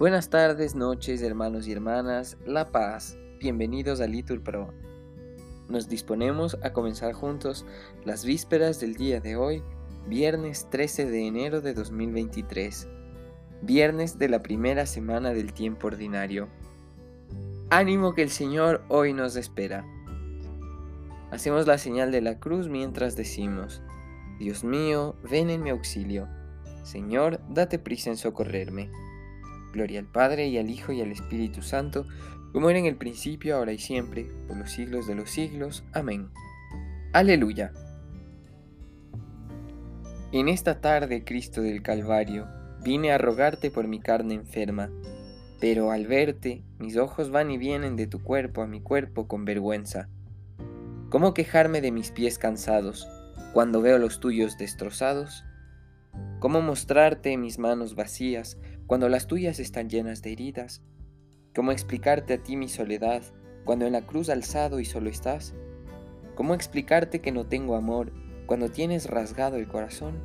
Buenas tardes, noches, hermanos y hermanas, La Paz, bienvenidos a Litur Pro. Nos disponemos a comenzar juntos las vísperas del día de hoy, viernes 13 de enero de 2023, viernes de la primera semana del tiempo ordinario. Ánimo que el Señor hoy nos espera. Hacemos la señal de la cruz mientras decimos, Dios mío, ven en mi auxilio. Señor, date prisa en socorrerme. Gloria al Padre y al Hijo y al Espíritu Santo, como era en el principio, ahora y siempre, por los siglos de los siglos. Amén. Aleluya. En esta tarde, Cristo del Calvario, vine a rogarte por mi carne enferma, pero al verte, mis ojos van y vienen de tu cuerpo a mi cuerpo con vergüenza. ¿Cómo quejarme de mis pies cansados cuando veo los tuyos destrozados? ¿Cómo mostrarte mis manos vacías cuando las tuyas están llenas de heridas? ¿Cómo explicarte a ti mi soledad cuando en la cruz alzado y solo estás? ¿Cómo explicarte que no tengo amor cuando tienes rasgado el corazón?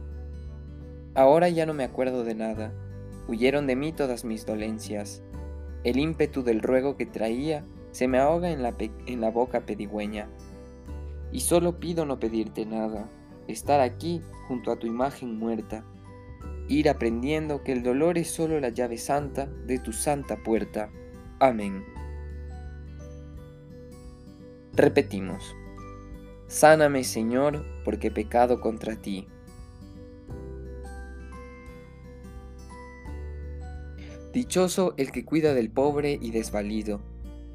Ahora ya no me acuerdo de nada, huyeron de mí todas mis dolencias. El ímpetu del ruego que traía se me ahoga en la, en la boca pedigüeña. Y solo pido no pedirte nada, estar aquí junto a tu imagen muerta ir aprendiendo que el dolor es solo la llave santa de tu santa puerta. Amén. Repetimos. Sáname, Señor, porque pecado contra ti. Dichoso el que cuida del pobre y desvalido.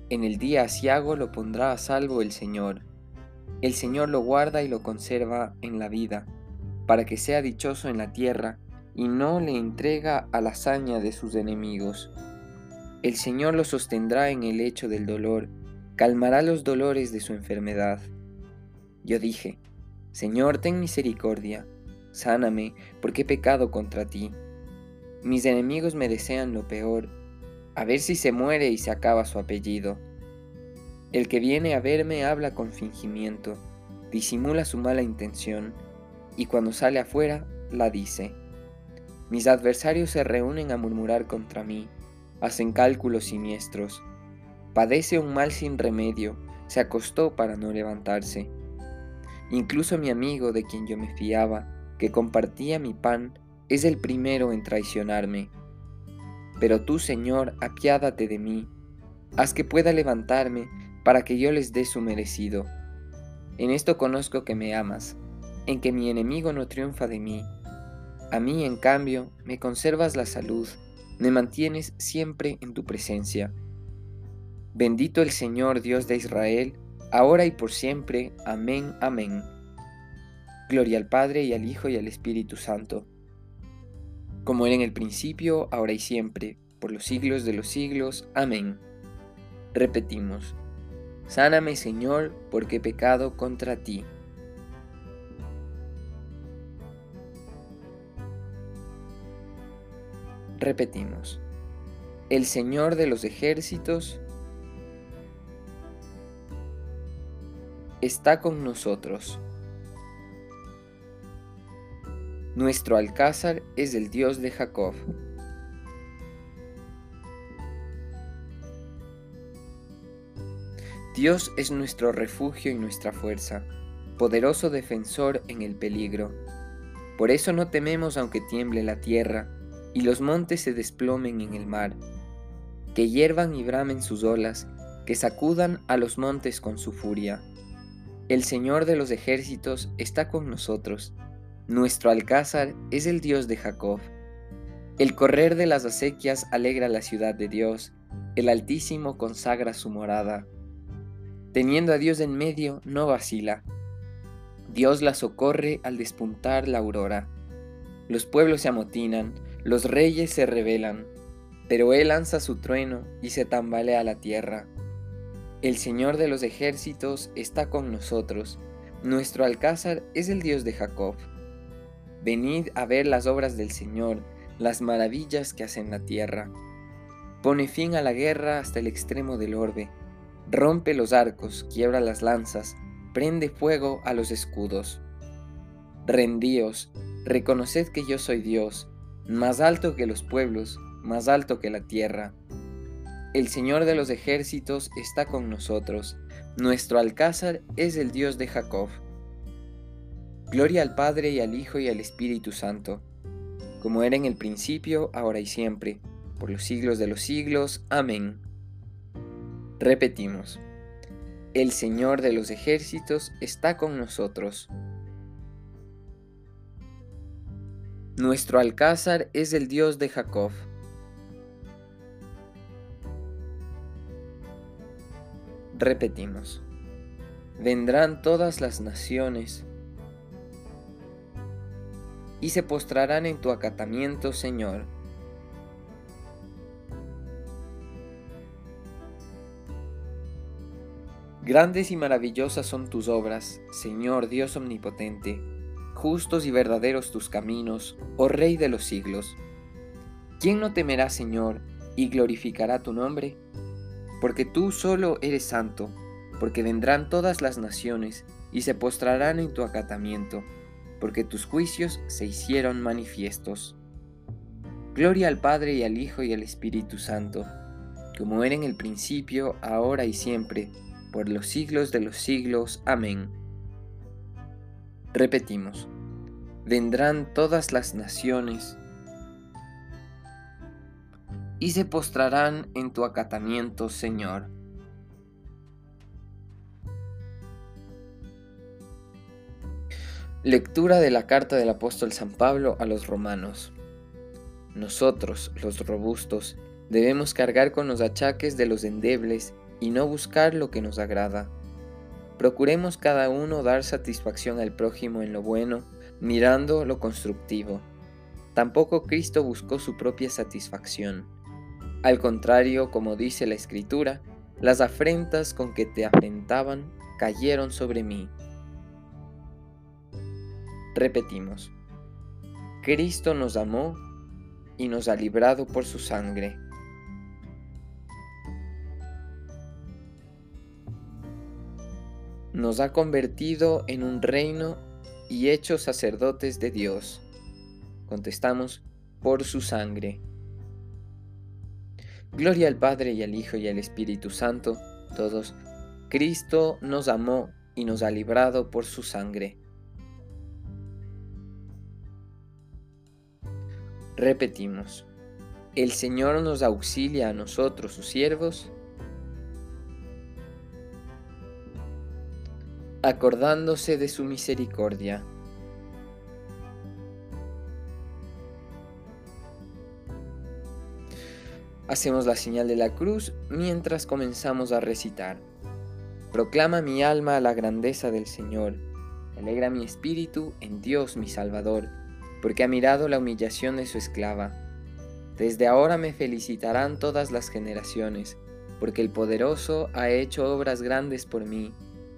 En el día asiago lo pondrá a salvo el Señor. El Señor lo guarda y lo conserva en la vida, para que sea dichoso en la tierra y no le entrega a la hazaña de sus enemigos. El Señor lo sostendrá en el lecho del dolor, calmará los dolores de su enfermedad. Yo dije, Señor, ten misericordia, sáname, porque he pecado contra ti. Mis enemigos me desean lo peor, a ver si se muere y se acaba su apellido. El que viene a verme habla con fingimiento, disimula su mala intención, y cuando sale afuera la dice. Mis adversarios se reúnen a murmurar contra mí, hacen cálculos siniestros. Padece un mal sin remedio, se acostó para no levantarse. Incluso mi amigo de quien yo me fiaba, que compartía mi pan, es el primero en traicionarme. Pero tú, Señor, apiádate de mí, haz que pueda levantarme para que yo les dé su merecido. En esto conozco que me amas, en que mi enemigo no triunfa de mí a mí, en cambio, me conservas la salud, me mantienes siempre en tu presencia. Bendito el Señor Dios de Israel, ahora y por siempre. Amén, amén. Gloria al Padre y al Hijo y al Espíritu Santo, como era en el principio, ahora y siempre, por los siglos de los siglos. Amén. Repetimos, Sáname Señor, porque he pecado contra ti. Repetimos, el Señor de los ejércitos está con nosotros. Nuestro alcázar es el Dios de Jacob. Dios es nuestro refugio y nuestra fuerza, poderoso defensor en el peligro. Por eso no tememos aunque tiemble la tierra, y los montes se desplomen en el mar, que hiervan y bramen sus olas, que sacudan a los montes con su furia. El Señor de los ejércitos está con nosotros, nuestro alcázar es el Dios de Jacob. El correr de las acequias alegra la ciudad de Dios, el Altísimo consagra su morada. Teniendo a Dios en medio, no vacila. Dios la socorre al despuntar la aurora. Los pueblos se amotinan, los reyes se rebelan, pero él lanza su trueno y se tambalea la tierra. El Señor de los ejércitos está con nosotros, nuestro alcázar es el Dios de Jacob. Venid a ver las obras del Señor, las maravillas que hace en la tierra. Pone fin a la guerra hasta el extremo del orbe, rompe los arcos, quiebra las lanzas, prende fuego a los escudos. Rendíos, reconoced que yo soy Dios, más alto que los pueblos, más alto que la tierra. El Señor de los ejércitos está con nosotros, nuestro alcázar es el Dios de Jacob. Gloria al Padre y al Hijo y al Espíritu Santo, como era en el principio, ahora y siempre, por los siglos de los siglos. Amén. Repetimos, el Señor de los ejércitos está con nosotros. Nuestro alcázar es el Dios de Jacob. Repetimos, vendrán todas las naciones y se postrarán en tu acatamiento, Señor. Grandes y maravillosas son tus obras, Señor Dios omnipotente, justos y verdaderos tus caminos, oh Rey de los siglos. ¿Quién no temerá, Señor, y glorificará tu nombre? Porque tú solo eres santo, porque vendrán todas las naciones y se postrarán en tu acatamiento, porque tus juicios se hicieron manifiestos. Gloria al Padre y al Hijo y al Espíritu Santo, como era en el principio, ahora y siempre, por los siglos de los siglos. Amén. Repetimos, vendrán todas las naciones y se postrarán en tu acatamiento, Señor. Lectura de la carta del apóstol San Pablo a los romanos. Nosotros, los robustos, debemos cargar con los achaques de los endebles y no buscar lo que nos agrada. Procuremos cada uno dar satisfacción al prójimo en lo bueno, mirando lo constructivo. Tampoco Cristo buscó su propia satisfacción. Al contrario, como dice la Escritura, las afrentas con que te afrentaban cayeron sobre mí. Repetimos, Cristo nos amó y nos ha librado por su sangre. Nos ha convertido en un reino y hecho sacerdotes de Dios. Contestamos, por su sangre. Gloria al Padre y al Hijo y al Espíritu Santo, todos. Cristo nos amó y nos ha librado por su sangre. Repetimos, el Señor nos auxilia a nosotros, sus siervos, acordándose de su misericordia. Hacemos la señal de la cruz mientras comenzamos a recitar. Proclama mi alma la grandeza del Señor. Alegra mi espíritu en Dios mi Salvador, porque ha mirado la humillación de su esclava. Desde ahora me felicitarán todas las generaciones, porque el poderoso ha hecho obras grandes por mí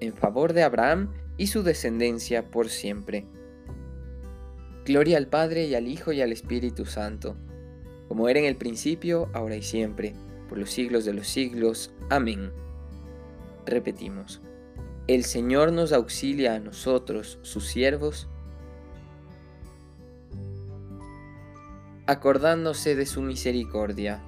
en favor de Abraham y su descendencia por siempre. Gloria al Padre y al Hijo y al Espíritu Santo, como era en el principio, ahora y siempre, por los siglos de los siglos. Amén. Repetimos, el Señor nos auxilia a nosotros, sus siervos, acordándose de su misericordia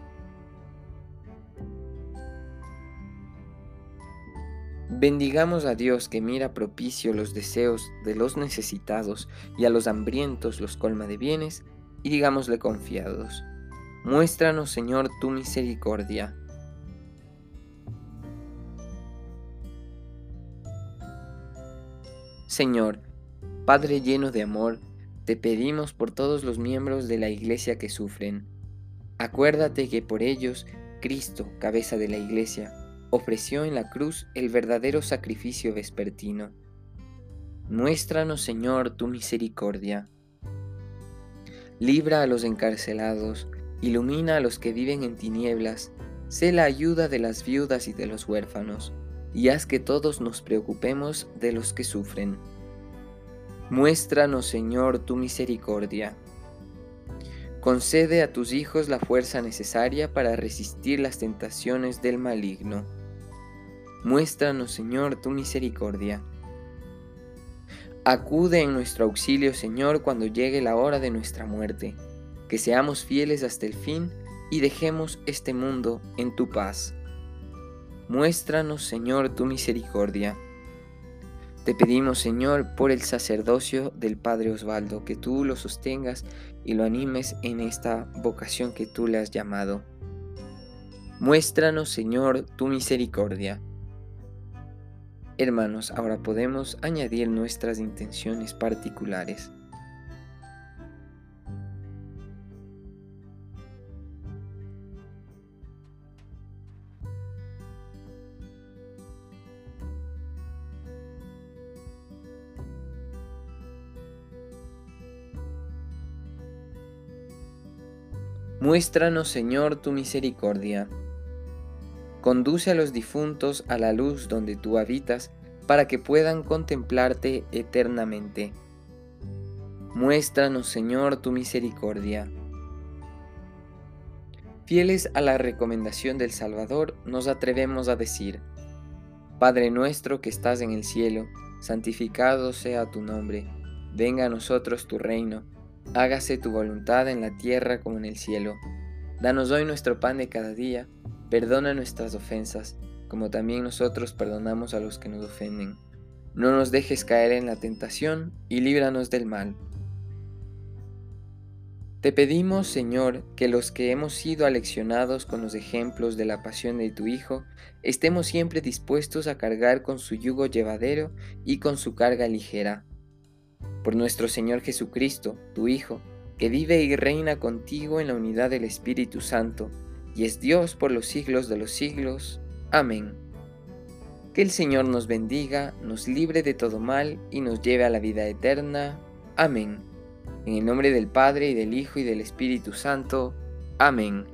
Bendigamos a Dios que mira propicio los deseos de los necesitados y a los hambrientos los colma de bienes, y digámosle confiados, muéstranos Señor tu misericordia. Señor, Padre lleno de amor, te pedimos por todos los miembros de la Iglesia que sufren. Acuérdate que por ellos, Cristo, cabeza de la Iglesia, ofreció en la cruz el verdadero sacrificio vespertino. Muéstranos, Señor, tu misericordia. Libra a los encarcelados, ilumina a los que viven en tinieblas, sé la ayuda de las viudas y de los huérfanos, y haz que todos nos preocupemos de los que sufren. Muéstranos, Señor, tu misericordia. Concede a tus hijos la fuerza necesaria para resistir las tentaciones del maligno. Muéstranos, Señor, tu misericordia. Acude en nuestro auxilio, Señor, cuando llegue la hora de nuestra muerte, que seamos fieles hasta el fin y dejemos este mundo en tu paz. Muéstranos, Señor, tu misericordia. Te pedimos, Señor, por el sacerdocio del Padre Osvaldo, que tú lo sostengas y lo animes en esta vocación que tú le has llamado. Muéstranos, Señor, tu misericordia. Hermanos, ahora podemos añadir nuestras intenciones particulares. Muéstranos, Señor, tu misericordia. Conduce a los difuntos a la luz donde tú habitas, para que puedan contemplarte eternamente. Muéstranos, Señor, tu misericordia. Fieles a la recomendación del Salvador, nos atrevemos a decir, Padre nuestro que estás en el cielo, santificado sea tu nombre, venga a nosotros tu reino hágase tu voluntad en la tierra como en el cielo. Danos hoy nuestro pan de cada día, perdona nuestras ofensas, como también nosotros perdonamos a los que nos ofenden. No nos dejes caer en la tentación y líbranos del mal. Te pedimos, Señor, que los que hemos sido aleccionados con los ejemplos de la pasión de tu Hijo, estemos siempre dispuestos a cargar con su yugo llevadero y con su carga ligera por nuestro Señor Jesucristo, tu Hijo, que vive y reina contigo en la unidad del Espíritu Santo, y es Dios por los siglos de los siglos. Amén. Que el Señor nos bendiga, nos libre de todo mal y nos lleve a la vida eterna. Amén. En el nombre del Padre y del Hijo y del Espíritu Santo. Amén.